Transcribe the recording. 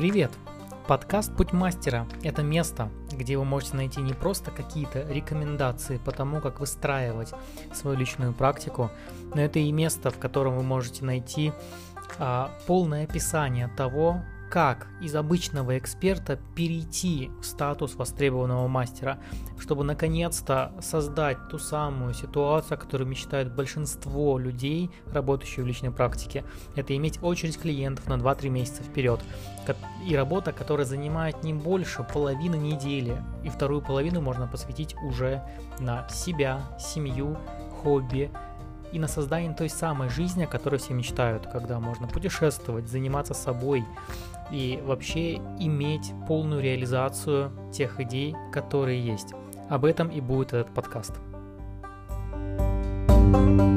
Привет! Подкаст «Путь мастера» — это место, где вы можете найти не просто какие-то рекомендации по тому, как выстраивать свою личную практику, но это и место, в котором вы можете найти а, полное описание того, как из обычного эксперта перейти в статус востребованного мастера, чтобы наконец-то создать ту самую ситуацию, о которой мечтают большинство людей, работающих в личной практике. Это иметь очередь клиентов на 2-3 месяца вперед. И работа, которая занимает не больше половины недели. И вторую половину можно посвятить уже на себя, семью, хобби, и на создание той самой жизни, о которой все мечтают, когда можно путешествовать, заниматься собой и вообще иметь полную реализацию тех идей, которые есть. Об этом и будет этот подкаст. thank you